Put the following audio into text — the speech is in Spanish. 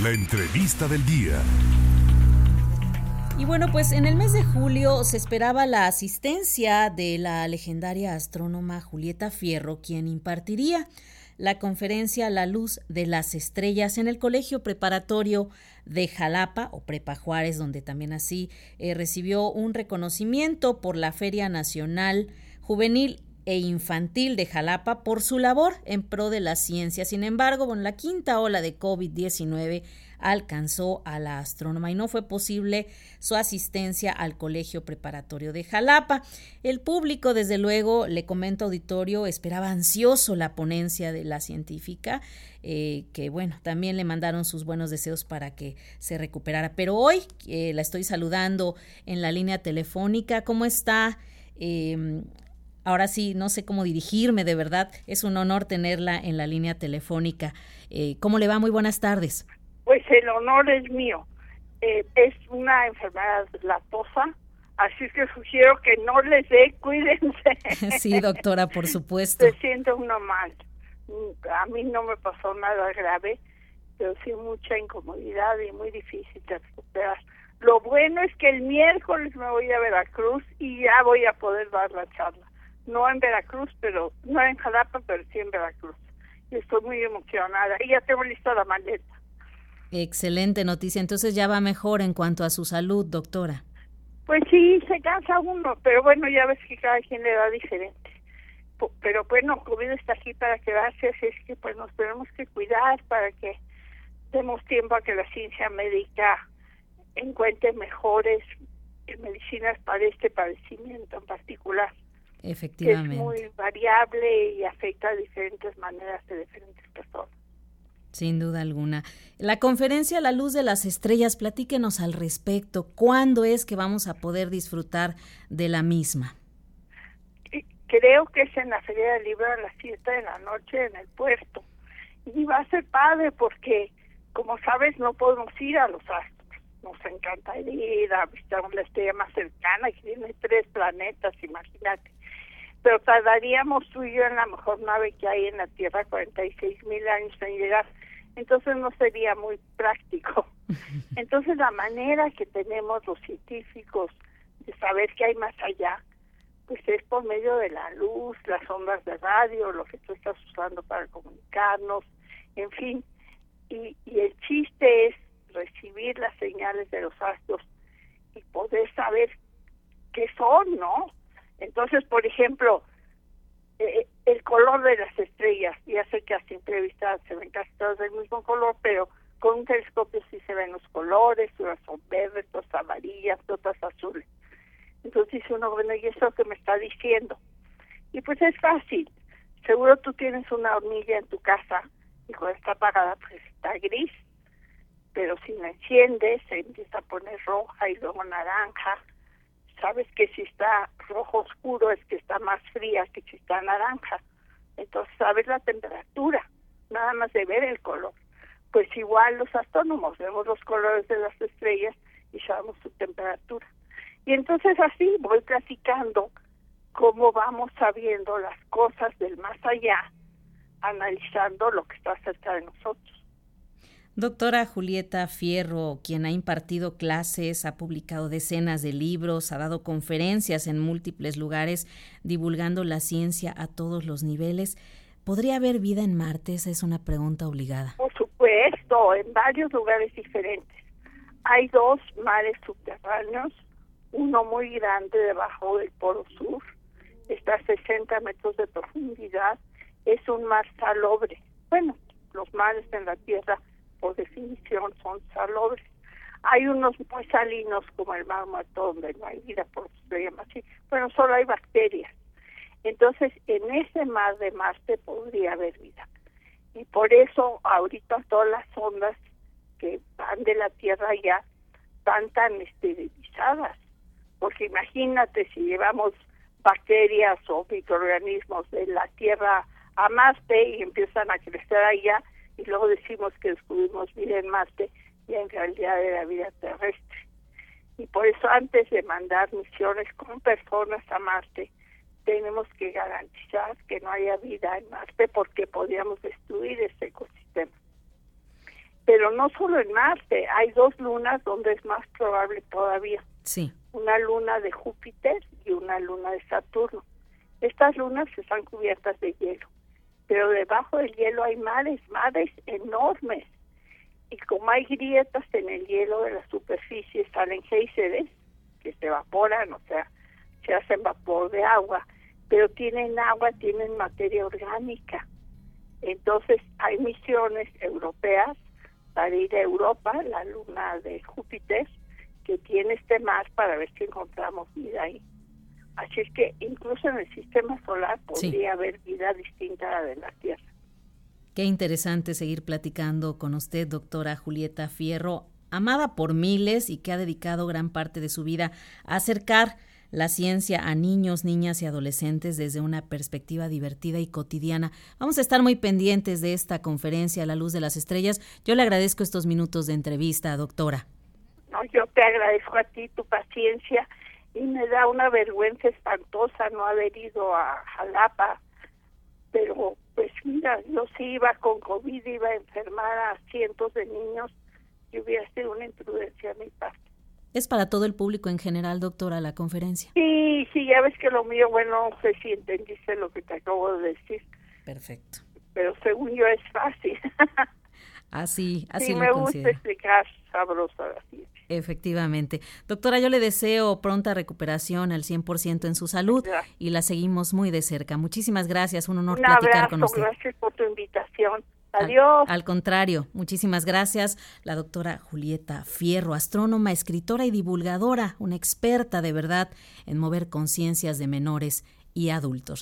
La entrevista del día. Y bueno, pues en el mes de julio se esperaba la asistencia de la legendaria astrónoma Julieta Fierro, quien impartiría la conferencia La Luz de las Estrellas en el Colegio Preparatorio de Jalapa o Prepa Juárez, donde también así eh, recibió un reconocimiento por la Feria Nacional Juvenil e Infantil de Jalapa por su labor en pro de la ciencia. Sin embargo, con la quinta ola de COVID-19 alcanzó a la astrónoma y no fue posible su asistencia al Colegio Preparatorio de Jalapa. El público, desde luego, le comento auditorio, esperaba ansioso la ponencia de la científica, eh, que bueno, también le mandaron sus buenos deseos para que se recuperara. Pero hoy eh, la estoy saludando en la línea telefónica. ¿Cómo está? Eh, Ahora sí, no sé cómo dirigirme, de verdad, es un honor tenerla en la línea telefónica. Eh, ¿Cómo le va? Muy buenas tardes. Pues el honor es mío. Eh, es una enfermedad latosa, así que sugiero que no les dé, cuídense. sí, doctora, por supuesto. Se siente uno mal. A mí no me pasó nada grave, pero sí mucha incomodidad y muy difícil de recuperar. Lo bueno es que el miércoles me voy a Veracruz y ya voy a poder dar la charla no en Veracruz, pero no en Jalapa, pero sí en Veracruz. Y estoy muy emocionada. Y ya tengo lista la maleta. Excelente noticia. Entonces ya va mejor en cuanto a su salud, doctora. Pues sí, se cansa uno, pero bueno, ya ves que cada quien le da diferente. Pero bueno, COVID está aquí para quedarse, así es que pues nos tenemos que cuidar para que demos tiempo a que la ciencia médica encuentre mejores medicinas para este padecimiento en particular. Efectivamente. es muy variable y afecta de diferentes maneras de diferentes personas. Sin duda alguna. La conferencia La Luz de las Estrellas, platíquenos al respecto. ¿Cuándo es que vamos a poder disfrutar de la misma? Creo que es en la Feria del Libro a las 7 de la noche en el puerto. Y va a ser padre porque, como sabes, no podemos ir a los astros. Nos encanta ir a visitar una estrella más cercana que tiene tres planetas, imagínate pero tardaríamos tú y yo en la mejor nave que hay en la Tierra 46 mil años en llegar. Entonces no sería muy práctico. Entonces la manera que tenemos los científicos de saber que hay más allá, pues es por medio de la luz, las ondas de radio, lo que tú estás usando para comunicarnos, en fin. Y, y el chiste es recibir las señales de los astros y poder saber qué son, ¿no? Entonces, por ejemplo, eh, el color de las estrellas, ya sé que a simple vista se ven casi todas del mismo color, pero con un telescopio sí se ven los colores, unas son verdes, otras amarillas, otras azules. Entonces dice uno, bueno, ¿y eso que me está diciendo? Y pues es fácil. Seguro tú tienes una hornilla en tu casa y cuando está apagada pues está gris, pero si la enciendes se empieza a poner roja y luego naranja sabes que si está rojo oscuro es que está más fría que si está naranja. Entonces sabes la temperatura, nada más de ver el color. Pues igual los astrónomos vemos los colores de las estrellas y sabemos su temperatura. Y entonces así voy platicando cómo vamos sabiendo las cosas del más allá, analizando lo que está cerca de nosotros. Doctora Julieta Fierro, quien ha impartido clases, ha publicado decenas de libros, ha dado conferencias en múltiples lugares divulgando la ciencia a todos los niveles. ¿Podría haber vida en Marte? Esa es una pregunta obligada. Por supuesto, en varios lugares diferentes. Hay dos mares subterráneos, uno muy grande debajo del Polo Sur, está a 60 metros de profundidad, es un mar salobre. Bueno, los mares en la Tierra por definición son salobres. Hay unos muy salinos como el mar Muerto donde no hay vida, por eso se llama así, pero solo hay bacterias. Entonces, en ese mar de Marte podría haber vida. Y por eso ahorita todas las ondas que van de la Tierra ya están tan esterilizadas. Porque imagínate si llevamos bacterias o microorganismos de la Tierra a Marte y empiezan a crecer allá, y luego decimos que descubrimos vida en Marte y en realidad era vida terrestre. Y por eso antes de mandar misiones con personas a Marte, tenemos que garantizar que no haya vida en Marte porque podríamos destruir este ecosistema. Pero no solo en Marte, hay dos lunas donde es más probable todavía. Sí. Una luna de Júpiter y una luna de Saturno. Estas lunas están cubiertas de hielo, pero debajo del hielo hay mares, mares enormes. Y como hay grietas en el hielo de la superficie, salen géiseres que se evaporan, o sea, se hacen vapor de agua, pero tienen agua, tienen materia orgánica. Entonces hay misiones europeas para ir a Europa, la luna de Júpiter, que tiene este mar para ver si encontramos vida ahí. Es que incluso en el sistema solar podría haber vida distinta a la de la Tierra. Qué interesante seguir platicando con usted, doctora Julieta Fierro, amada por miles y que ha dedicado gran parte de su vida a acercar la ciencia a niños, niñas y adolescentes desde una perspectiva divertida y cotidiana. Vamos a estar muy pendientes de esta conferencia a la luz de las estrellas. Yo le agradezco estos minutos de entrevista, doctora. No, yo te agradezco a ti tu paciencia y me da una vergüenza espantosa no haber ido a Jalapa, pero pues mira, yo sí iba con COVID, iba a enfermar a cientos de niños y hubiera sido una imprudencia a mi parte. ¿Es para todo el público en general, doctora, la conferencia? Sí, sí, ya ves que lo mío, bueno, no sé si entendiste lo que te acabo de decir. Perfecto. Pero según yo es fácil. así, así sí, me gusta explicar sabrosa la ciencia. Efectivamente. Doctora, yo le deseo pronta recuperación al 100% en su salud y la seguimos muy de cerca. Muchísimas gracias, un honor platicar con usted. Gracias por tu invitación. Adiós. Al, contrario, muchísimas gracias. La doctora Julieta Fierro, astrónoma, escritora y divulgadora, una experta de verdad en mover conciencias de menores y adultos.